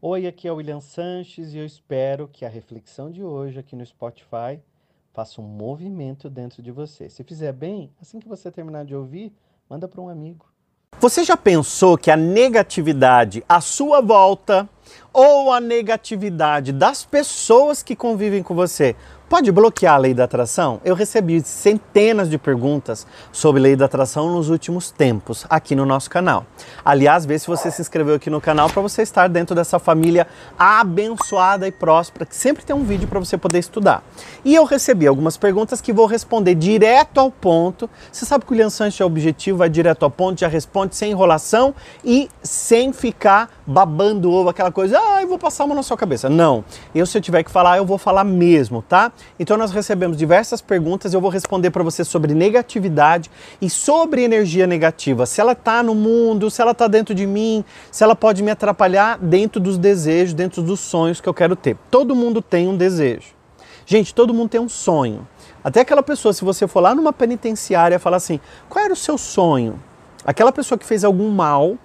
Oi, aqui é o William Sanches e eu espero que a reflexão de hoje aqui no Spotify faça um movimento dentro de você. Se fizer bem, assim que você terminar de ouvir, manda para um amigo. Você já pensou que a negatividade à sua volta ou a negatividade das pessoas que convivem com você Pode bloquear a lei da atração? Eu recebi centenas de perguntas sobre lei da atração nos últimos tempos aqui no nosso canal. Aliás, vê se você se inscreveu aqui no canal para você estar dentro dessa família abençoada e próspera, que sempre tem um vídeo para você poder estudar. E eu recebi algumas perguntas que vou responder direto ao ponto. Você sabe que o Lian Sanches é objetivo, vai direto ao ponto, já responde sem enrolação e sem ficar babando ovo, aquela coisa, ah, eu vou passar uma na sua cabeça. Não. Eu, se eu tiver que falar, eu vou falar mesmo, tá? Então nós recebemos diversas perguntas, eu vou responder para você sobre negatividade e sobre energia negativa. Se ela está no mundo, se ela está dentro de mim, se ela pode me atrapalhar dentro dos desejos, dentro dos sonhos que eu quero ter. Todo mundo tem um desejo. Gente, todo mundo tem um sonho. Até aquela pessoa, se você for lá numa penitenciária falar assim, qual era o seu sonho? Aquela pessoa que fez algum mal,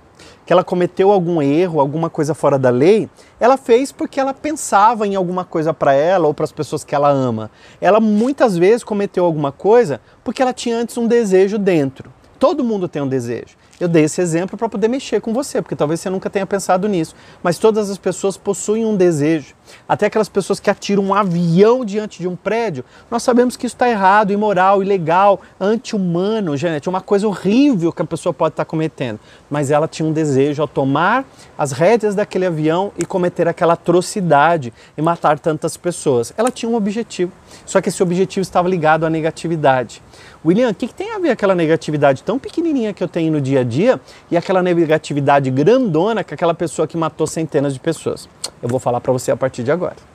que ela cometeu algum erro, alguma coisa fora da lei, ela fez porque ela pensava em alguma coisa para ela ou para as pessoas que ela ama. Ela muitas vezes cometeu alguma coisa porque ela tinha antes um desejo dentro. Todo mundo tem um desejo. Eu dei esse exemplo para poder mexer com você, porque talvez você nunca tenha pensado nisso. Mas todas as pessoas possuem um desejo. Até aquelas pessoas que atiram um avião diante de um prédio, nós sabemos que isso está errado, imoral, ilegal, anti-humano, gente. É uma coisa horrível que a pessoa pode estar tá cometendo. Mas ela tinha um desejo ao tomar as rédeas daquele avião e cometer aquela atrocidade e matar tantas pessoas. Ela tinha um objetivo, só que esse objetivo estava ligado à negatividade. William, o que, que, tem a ver aquela negatividade tão pequenininha que eu tenho no dia a dia e aquela negatividade grandona que aquela pessoa que matou centenas de pessoas? Eu vou falar para você a partir de agora.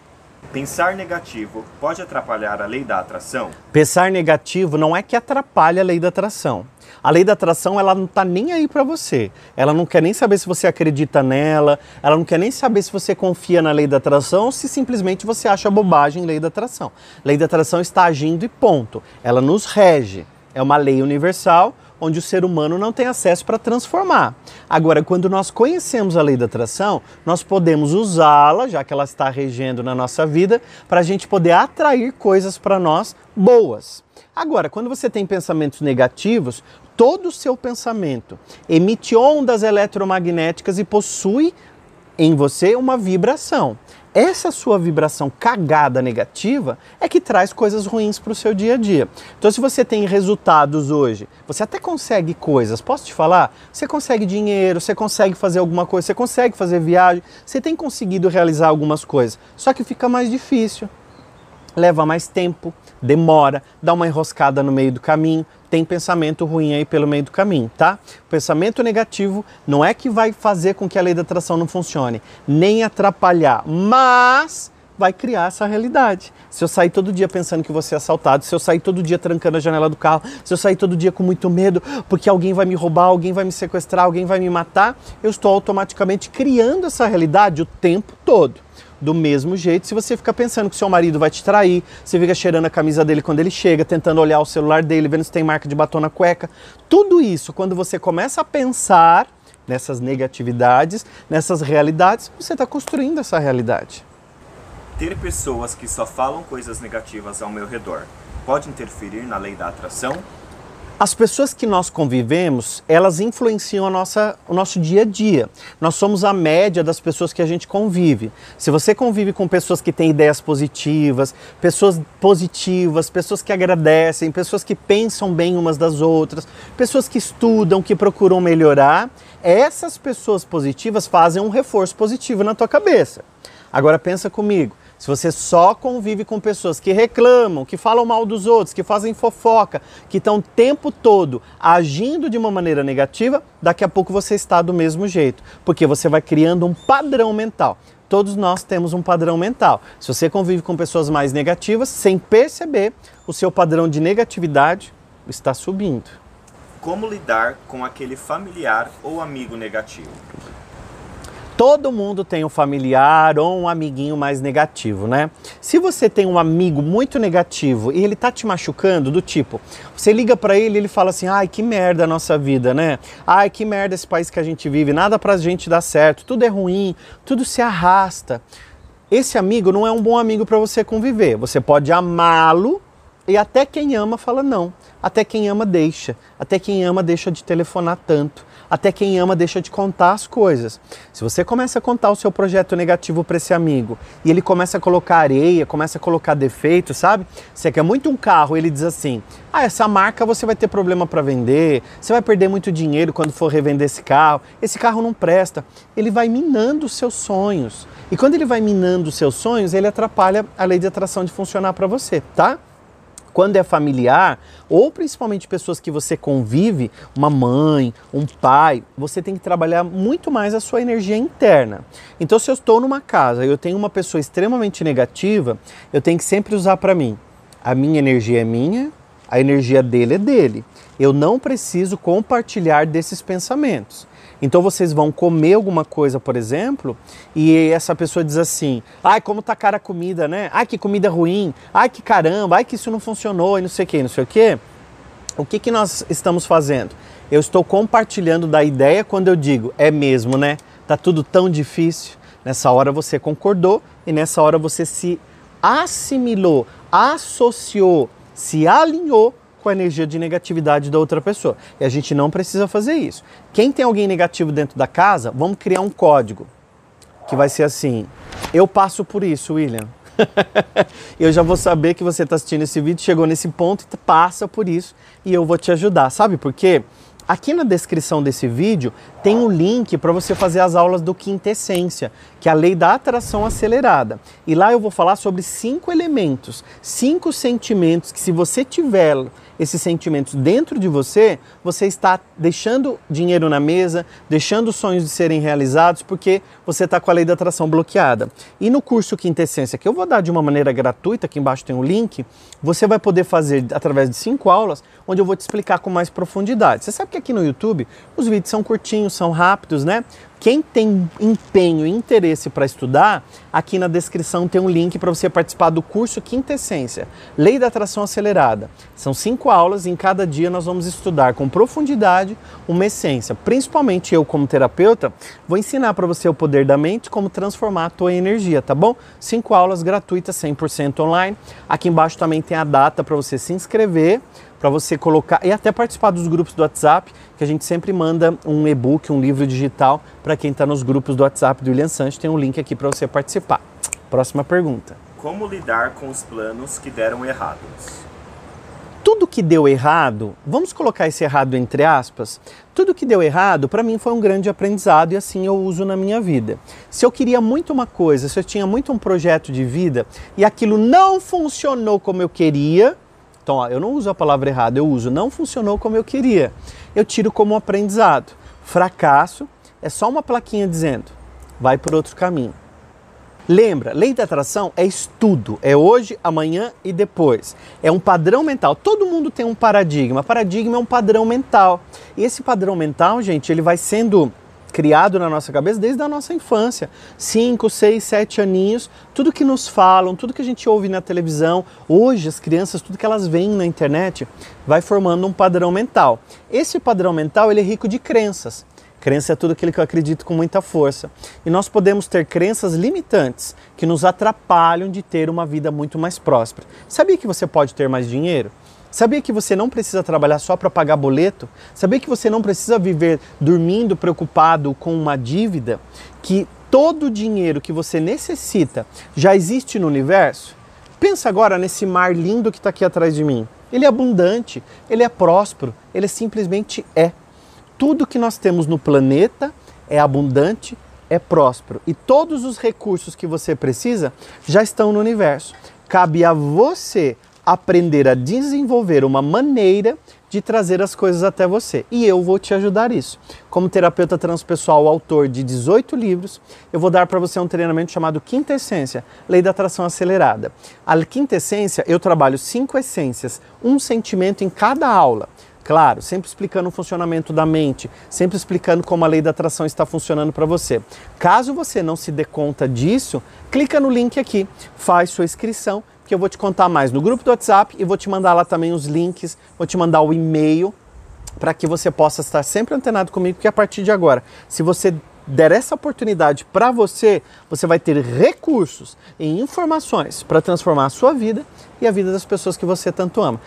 Pensar negativo pode atrapalhar a lei da atração? Pensar negativo não é que atrapalhe a lei da atração. A lei da atração, ela não está nem aí para você. Ela não quer nem saber se você acredita nela, ela não quer nem saber se você confia na lei da atração ou se simplesmente você acha bobagem lei da atração. Lei da atração está agindo e ponto. Ela nos rege. É uma lei universal onde o ser humano não tem acesso para transformar. Agora, quando nós conhecemos a lei da atração, nós podemos usá-la, já que ela está regendo na nossa vida, para a gente poder atrair coisas para nós boas. Agora, quando você tem pensamentos negativos, todo o seu pensamento emite ondas eletromagnéticas e possui em você uma vibração. Essa sua vibração cagada negativa é que traz coisas ruins para o seu dia a dia. Então, se você tem resultados hoje, você até consegue coisas, posso te falar? Você consegue dinheiro, você consegue fazer alguma coisa, você consegue fazer viagem, você tem conseguido realizar algumas coisas, só que fica mais difícil leva mais tempo, demora, dá uma enroscada no meio do caminho, tem pensamento ruim aí pelo meio do caminho, tá? Pensamento negativo não é que vai fazer com que a lei da atração não funcione, nem atrapalhar, mas vai criar essa realidade. Se eu sair todo dia pensando que vou ser assaltado, se eu sair todo dia trancando a janela do carro, se eu sair todo dia com muito medo porque alguém vai me roubar, alguém vai me sequestrar, alguém vai me matar, eu estou automaticamente criando essa realidade o tempo todo. Do mesmo jeito, se você fica pensando que seu marido vai te trair, você fica cheirando a camisa dele quando ele chega, tentando olhar o celular dele, vendo se tem marca de batom na cueca, tudo isso, quando você começa a pensar nessas negatividades, nessas realidades, você está construindo essa realidade. Ter pessoas que só falam coisas negativas ao meu redor pode interferir na lei da atração? As pessoas que nós convivemos, elas influenciam a nossa, o nosso dia a dia. Nós somos a média das pessoas que a gente convive. Se você convive com pessoas que têm ideias positivas, pessoas positivas, pessoas que agradecem, pessoas que pensam bem umas das outras, pessoas que estudam, que procuram melhorar, essas pessoas positivas fazem um reforço positivo na tua cabeça. Agora pensa comigo, se você só convive com pessoas que reclamam, que falam mal dos outros, que fazem fofoca, que estão o tempo todo agindo de uma maneira negativa, daqui a pouco você está do mesmo jeito, porque você vai criando um padrão mental. Todos nós temos um padrão mental. Se você convive com pessoas mais negativas, sem perceber, o seu padrão de negatividade está subindo. Como lidar com aquele familiar ou amigo negativo? Todo mundo tem um familiar ou um amiguinho mais negativo, né? Se você tem um amigo muito negativo e ele tá te machucando, do tipo, você liga para ele ele fala assim: ai, que merda a nossa vida, né? Ai, que merda esse país que a gente vive, nada pra gente dar certo, tudo é ruim, tudo se arrasta. Esse amigo não é um bom amigo para você conviver. Você pode amá-lo e até quem ama fala não. Até quem ama deixa. Até quem ama deixa de telefonar tanto. Até quem ama deixa de contar as coisas. Se você começa a contar o seu projeto negativo para esse amigo e ele começa a colocar areia, começa a colocar defeito, sabe? Você quer muito um carro, ele diz assim: "Ah, essa marca você vai ter problema para vender, você vai perder muito dinheiro quando for revender esse carro. Esse carro não presta". Ele vai minando os seus sonhos. E quando ele vai minando os seus sonhos, ele atrapalha a lei de atração de funcionar para você, tá? Quando é familiar, ou principalmente pessoas que você convive, uma mãe, um pai, você tem que trabalhar muito mais a sua energia interna. Então, se eu estou numa casa e eu tenho uma pessoa extremamente negativa, eu tenho que sempre usar para mim. A minha energia é minha, a energia dele é dele. Eu não preciso compartilhar desses pensamentos. Então vocês vão comer alguma coisa, por exemplo, e essa pessoa diz assim: ai, como tá cara a comida, né? Ai, que comida ruim, ai, que caramba, ai, que isso não funcionou e não sei o que, não sei o que. O que, que nós estamos fazendo? Eu estou compartilhando da ideia quando eu digo, é mesmo, né? Tá tudo tão difícil. Nessa hora você concordou e nessa hora você se assimilou, associou, se alinhou com a energia de negatividade da outra pessoa. E a gente não precisa fazer isso. Quem tem alguém negativo dentro da casa, vamos criar um código que vai ser assim: eu passo por isso, William. eu já vou saber que você está assistindo esse vídeo, chegou nesse ponto passa por isso e eu vou te ajudar. Sabe por quê? Aqui na descrição desse vídeo tem um link para você fazer as aulas do Quintessência, que é a lei da atração acelerada. E lá eu vou falar sobre cinco elementos, cinco sentimentos que se você tiver esses sentimentos dentro de você, você está deixando dinheiro na mesa, deixando sonhos de serem realizados, porque você está com a lei da atração bloqueada. E no curso Quintessência, que eu vou dar de uma maneira gratuita, aqui embaixo tem um link, você vai poder fazer através de cinco aulas, onde eu vou te explicar com mais profundidade. Você sabe que aqui no YouTube os vídeos são curtinhos, são rápidos, né? Quem tem empenho e interesse para estudar, aqui na descrição tem um link para você participar do curso Quintessência, Lei da Atração Acelerada. São cinco aulas e em cada dia nós vamos estudar com profundidade uma essência. Principalmente eu, como terapeuta, vou ensinar para você o poder da mente, como transformar a tua energia, tá bom? Cinco aulas gratuitas, 100% online. Aqui embaixo também tem a data para você se inscrever para você colocar e até participar dos grupos do WhatsApp, que a gente sempre manda um e-book, um livro digital para quem está nos grupos do WhatsApp do William Sanches. Tem um link aqui para você participar. Próxima pergunta. Como lidar com os planos que deram errados? Tudo que deu errado, vamos colocar esse errado entre aspas, tudo que deu errado para mim foi um grande aprendizado e assim eu uso na minha vida. Se eu queria muito uma coisa, se eu tinha muito um projeto de vida e aquilo não funcionou como eu queria, então, ó, eu não uso a palavra errada, eu uso não funcionou como eu queria. Eu tiro como um aprendizado. Fracasso é só uma plaquinha dizendo vai por outro caminho. Lembra, lei da atração é estudo, é hoje, amanhã e depois. É um padrão mental. Todo mundo tem um paradigma. Paradigma é um padrão mental. E esse padrão mental, gente, ele vai sendo criado na nossa cabeça desde a nossa infância. Cinco, seis, sete aninhos, tudo que nos falam, tudo que a gente ouve na televisão, hoje as crianças, tudo que elas veem na internet, vai formando um padrão mental. Esse padrão mental ele é rico de crenças. Crença é tudo aquilo que eu acredito com muita força. E nós podemos ter crenças limitantes que nos atrapalham de ter uma vida muito mais próspera. Sabia que você pode ter mais dinheiro? Sabia que você não precisa trabalhar só para pagar boleto? Sabia que você não precisa viver dormindo preocupado com uma dívida? Que todo o dinheiro que você necessita já existe no universo? Pensa agora nesse mar lindo que está aqui atrás de mim. Ele é abundante, ele é próspero, ele simplesmente é. Tudo que nós temos no planeta é abundante, é próspero. E todos os recursos que você precisa já estão no universo. Cabe a você aprender a desenvolver uma maneira de trazer as coisas até você. E eu vou te ajudar isso. Como terapeuta transpessoal, autor de 18 livros, eu vou dar para você um treinamento chamado Quinta Essência, Lei da Atração Acelerada. A Quinta Essência, eu trabalho cinco essências, um sentimento em cada aula. Claro, sempre explicando o funcionamento da mente, sempre explicando como a lei da atração está funcionando para você. Caso você não se dê conta disso, clica no link aqui, faz sua inscrição, que eu vou te contar mais no grupo do WhatsApp e vou te mandar lá também os links, vou te mandar o e-mail para que você possa estar sempre antenado comigo, porque a partir de agora, se você der essa oportunidade para você, você vai ter recursos e informações para transformar a sua vida e a vida das pessoas que você tanto ama.